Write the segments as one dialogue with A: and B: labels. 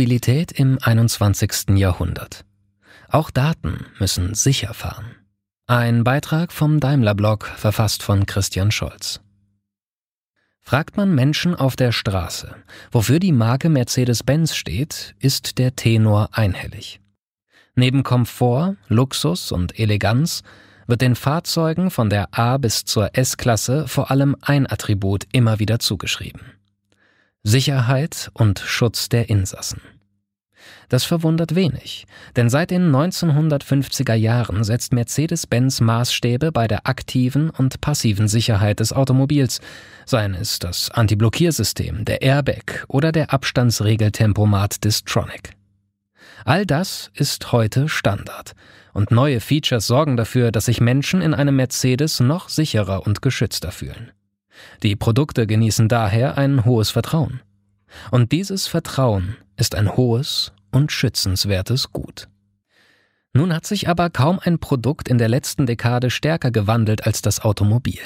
A: Mobilität im 21. Jahrhundert. Auch Daten müssen sicher fahren. Ein Beitrag vom Daimler-Blog, verfasst von Christian Scholz. Fragt man Menschen auf der Straße, wofür die Marke Mercedes-Benz steht, ist der Tenor einhellig. Neben Komfort, Luxus und Eleganz wird den Fahrzeugen von der A bis zur S-Klasse vor allem ein Attribut immer wieder zugeschrieben. Sicherheit und Schutz der Insassen. Das verwundert wenig, denn seit den 1950er Jahren setzt Mercedes-Benz Maßstäbe bei der aktiven und passiven Sicherheit des Automobils, seien es das Antiblockiersystem, der Airbag oder der Abstandsregeltempomat Distronic. All das ist heute Standard, und neue Features sorgen dafür, dass sich Menschen in einem Mercedes noch sicherer und geschützter fühlen. Die Produkte genießen daher ein hohes Vertrauen. Und dieses Vertrauen ist ein hohes und schützenswertes Gut. Nun hat sich aber kaum ein Produkt in der letzten Dekade stärker gewandelt als das Automobil.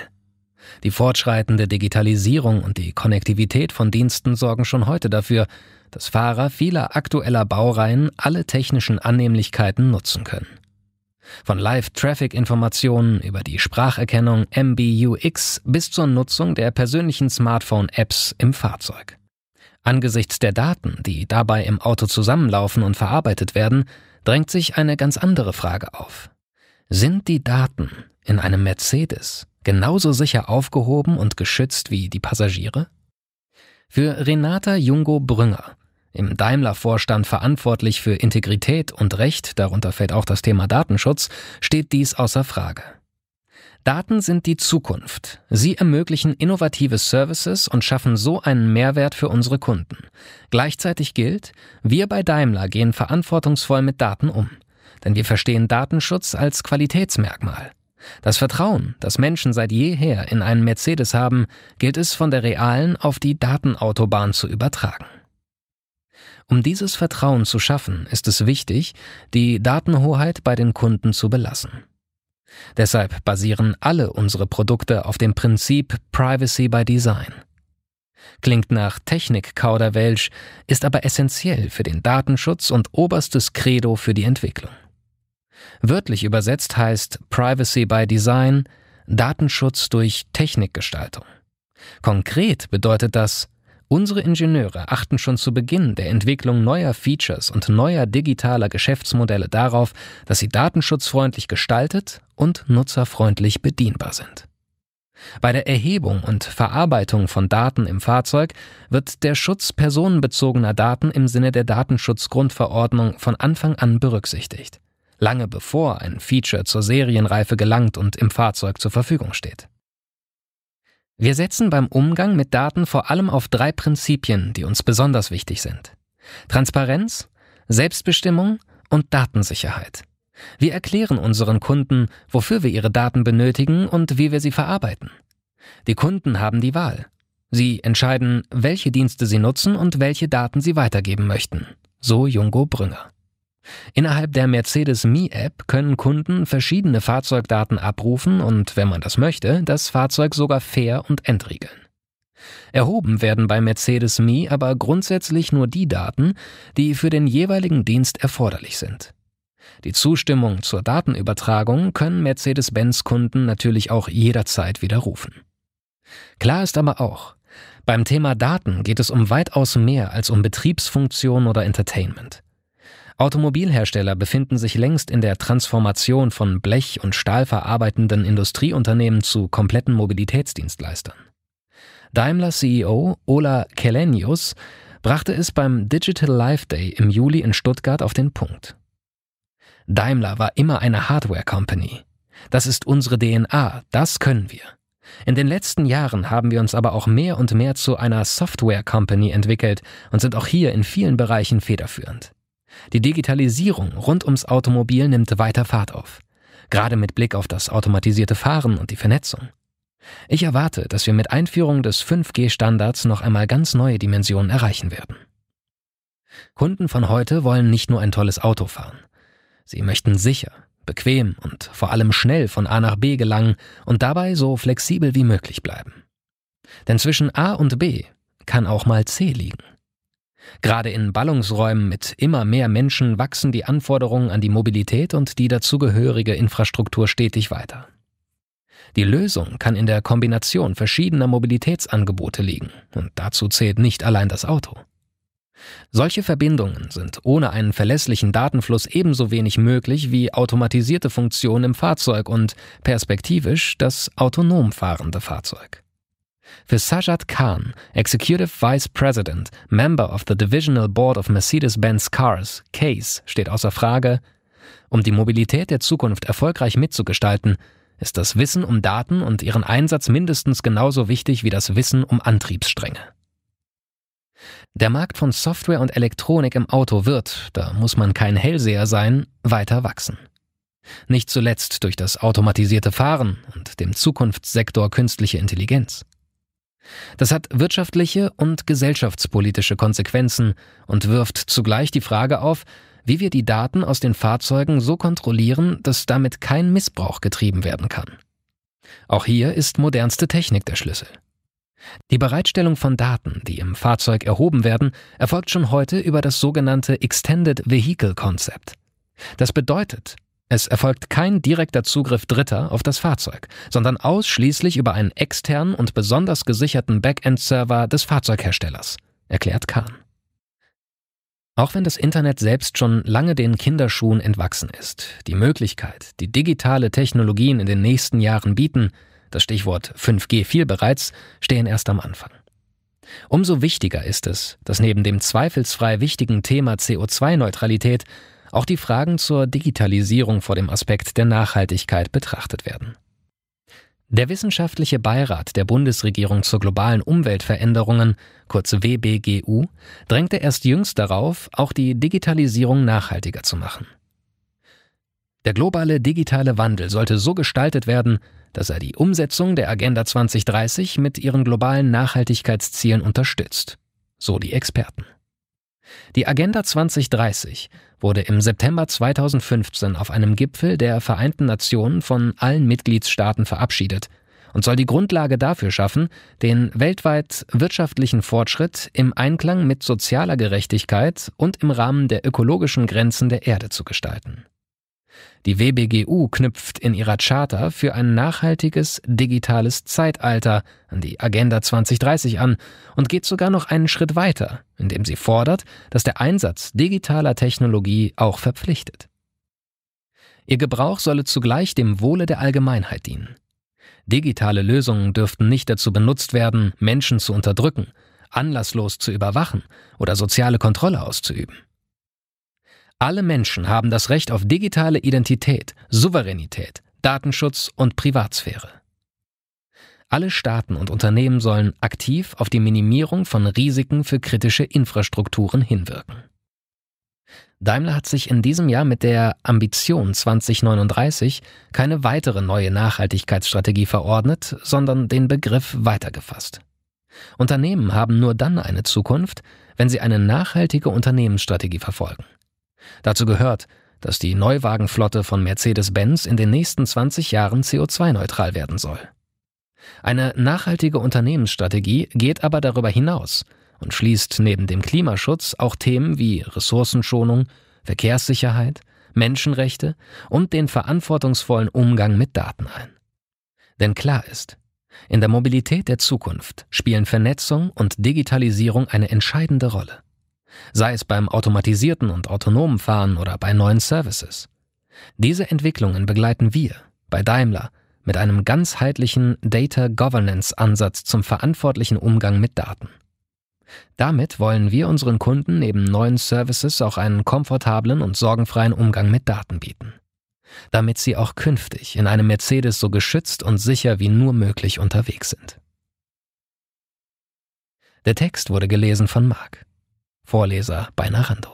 A: Die fortschreitende Digitalisierung und die Konnektivität von Diensten sorgen schon heute dafür, dass Fahrer vieler aktueller Baureihen alle technischen Annehmlichkeiten nutzen können. Von Live-Traffic-Informationen über die Spracherkennung MBUX bis zur Nutzung der persönlichen Smartphone-Apps im Fahrzeug. Angesichts der Daten, die dabei im Auto zusammenlaufen und verarbeitet werden, drängt sich eine ganz andere Frage auf. Sind die Daten in einem Mercedes genauso sicher aufgehoben und geschützt wie die Passagiere? Für Renata Jungo Brünger, im Daimler-Vorstand verantwortlich für Integrität und Recht, darunter fällt auch das Thema Datenschutz, steht dies außer Frage. Daten sind die Zukunft. Sie ermöglichen innovative Services und schaffen so einen Mehrwert für unsere Kunden. Gleichzeitig gilt, wir bei Daimler gehen verantwortungsvoll mit Daten um. Denn wir verstehen Datenschutz als Qualitätsmerkmal. Das Vertrauen, das Menschen seit jeher in einen Mercedes haben, gilt es von der realen auf die Datenautobahn zu übertragen. Um dieses Vertrauen zu schaffen, ist es wichtig, die Datenhoheit bei den Kunden zu belassen. Deshalb basieren alle unsere Produkte auf dem Prinzip Privacy by Design. Klingt nach Technik-Kauderwelsch, ist aber essentiell für den Datenschutz und oberstes Credo für die Entwicklung. Wörtlich übersetzt heißt Privacy by Design Datenschutz durch Technikgestaltung. Konkret bedeutet das, Unsere Ingenieure achten schon zu Beginn der Entwicklung neuer Features und neuer digitaler Geschäftsmodelle darauf, dass sie datenschutzfreundlich gestaltet und nutzerfreundlich bedienbar sind. Bei der Erhebung und Verarbeitung von Daten im Fahrzeug wird der Schutz personenbezogener Daten im Sinne der Datenschutzgrundverordnung von Anfang an berücksichtigt, lange bevor ein Feature zur Serienreife gelangt und im Fahrzeug zur Verfügung steht. Wir setzen beim Umgang mit Daten vor allem auf drei Prinzipien, die uns besonders wichtig sind. Transparenz, Selbstbestimmung und Datensicherheit. Wir erklären unseren Kunden, wofür wir ihre Daten benötigen und wie wir sie verarbeiten. Die Kunden haben die Wahl. Sie entscheiden, welche Dienste sie nutzen und welche Daten sie weitergeben möchten. So Jungo Brünger. Innerhalb der Mercedes Me App können Kunden verschiedene Fahrzeugdaten abrufen und, wenn man das möchte, das Fahrzeug sogar fair und entriegeln. Erhoben werden bei Mercedes Me aber grundsätzlich nur die Daten, die für den jeweiligen Dienst erforderlich sind. Die Zustimmung zur Datenübertragung können Mercedes-Benz-Kunden natürlich auch jederzeit widerrufen. Klar ist aber auch, beim Thema Daten geht es um weitaus mehr als um Betriebsfunktion oder Entertainment. Automobilhersteller befinden sich längst in der Transformation von Blech- und Stahlverarbeitenden Industrieunternehmen zu kompletten Mobilitätsdienstleistern. Daimler CEO Ola Kelenius brachte es beim Digital Life Day im Juli in Stuttgart auf den Punkt. Daimler war immer eine Hardware Company. Das ist unsere DNA, das können wir. In den letzten Jahren haben wir uns aber auch mehr und mehr zu einer Software Company entwickelt und sind auch hier in vielen Bereichen federführend. Die Digitalisierung rund ums Automobil nimmt weiter Fahrt auf, gerade mit Blick auf das automatisierte Fahren und die Vernetzung. Ich erwarte, dass wir mit Einführung des 5G-Standards noch einmal ganz neue Dimensionen erreichen werden. Kunden von heute wollen nicht nur ein tolles Auto fahren. Sie möchten sicher, bequem und vor allem schnell von A nach B gelangen und dabei so flexibel wie möglich bleiben. Denn zwischen A und B kann auch mal C liegen. Gerade in Ballungsräumen mit immer mehr Menschen wachsen die Anforderungen an die Mobilität und die dazugehörige Infrastruktur stetig weiter. Die Lösung kann in der Kombination verschiedener Mobilitätsangebote liegen, und dazu zählt nicht allein das Auto. Solche Verbindungen sind ohne einen verlässlichen Datenfluss ebenso wenig möglich wie automatisierte Funktionen im Fahrzeug und perspektivisch das autonom fahrende Fahrzeug. Für Sajad Khan, Executive Vice President, Member of the Divisional Board of Mercedes-Benz Cars, CASE, steht außer Frage, um die Mobilität der Zukunft erfolgreich mitzugestalten, ist das Wissen um Daten und ihren Einsatz mindestens genauso wichtig wie das Wissen um Antriebsstränge. Der Markt von Software und Elektronik im Auto wird, da muss man kein Hellseher sein, weiter wachsen. Nicht zuletzt durch das automatisierte Fahren und dem Zukunftssektor künstliche Intelligenz. Das hat wirtschaftliche und gesellschaftspolitische Konsequenzen und wirft zugleich die Frage auf, wie wir die Daten aus den Fahrzeugen so kontrollieren, dass damit kein Missbrauch getrieben werden kann. Auch hier ist modernste Technik der Schlüssel. Die Bereitstellung von Daten, die im Fahrzeug erhoben werden, erfolgt schon heute über das sogenannte Extended Vehicle Concept. Das bedeutet, es erfolgt kein direkter Zugriff Dritter auf das Fahrzeug, sondern ausschließlich über einen externen und besonders gesicherten Backend-Server des Fahrzeugherstellers, erklärt Kahn. Auch wenn das Internet selbst schon lange den Kinderschuhen entwachsen ist, die Möglichkeit, die digitale Technologien in den nächsten Jahren bieten, das Stichwort 5G fiel bereits, stehen erst am Anfang. Umso wichtiger ist es, dass neben dem zweifelsfrei wichtigen Thema CO2-Neutralität auch die Fragen zur Digitalisierung vor dem Aspekt der Nachhaltigkeit betrachtet werden. Der Wissenschaftliche Beirat der Bundesregierung zur globalen Umweltveränderungen, kurz WBGU, drängte erst jüngst darauf, auch die Digitalisierung nachhaltiger zu machen. Der globale digitale Wandel sollte so gestaltet werden, dass er die Umsetzung der Agenda 2030 mit ihren globalen Nachhaltigkeitszielen unterstützt, so die Experten. Die Agenda 2030 wurde im September 2015 auf einem Gipfel der Vereinten Nationen von allen Mitgliedstaaten verabschiedet und soll die Grundlage dafür schaffen, den weltweit wirtschaftlichen Fortschritt im Einklang mit sozialer Gerechtigkeit und im Rahmen der ökologischen Grenzen der Erde zu gestalten. Die WBGU knüpft in ihrer Charta für ein nachhaltiges digitales Zeitalter an die Agenda 2030 an und geht sogar noch einen Schritt weiter, indem sie fordert, dass der Einsatz digitaler Technologie auch verpflichtet. Ihr Gebrauch solle zugleich dem Wohle der Allgemeinheit dienen. Digitale Lösungen dürften nicht dazu benutzt werden, Menschen zu unterdrücken, anlasslos zu überwachen oder soziale Kontrolle auszuüben. Alle Menschen haben das Recht auf digitale Identität, Souveränität, Datenschutz und Privatsphäre. Alle Staaten und Unternehmen sollen aktiv auf die Minimierung von Risiken für kritische Infrastrukturen hinwirken. Daimler hat sich in diesem Jahr mit der Ambition 2039 keine weitere neue Nachhaltigkeitsstrategie verordnet, sondern den Begriff weitergefasst. Unternehmen haben nur dann eine Zukunft, wenn sie eine nachhaltige Unternehmensstrategie verfolgen. Dazu gehört, dass die Neuwagenflotte von Mercedes-Benz in den nächsten 20 Jahren CO2-neutral werden soll. Eine nachhaltige Unternehmensstrategie geht aber darüber hinaus und schließt neben dem Klimaschutz auch Themen wie Ressourcenschonung, Verkehrssicherheit, Menschenrechte und den verantwortungsvollen Umgang mit Daten ein. Denn klar ist, in der Mobilität der Zukunft spielen Vernetzung und Digitalisierung eine entscheidende Rolle sei es beim automatisierten und autonomen Fahren oder bei neuen Services. Diese Entwicklungen begleiten wir bei Daimler mit einem ganzheitlichen Data Governance Ansatz zum verantwortlichen Umgang mit Daten. Damit wollen wir unseren Kunden neben neuen Services auch einen komfortablen und sorgenfreien Umgang mit Daten bieten. Damit sie auch künftig in einem Mercedes so geschützt und sicher wie nur möglich unterwegs sind. Der Text wurde gelesen von Marc. Vorleser bei Narando.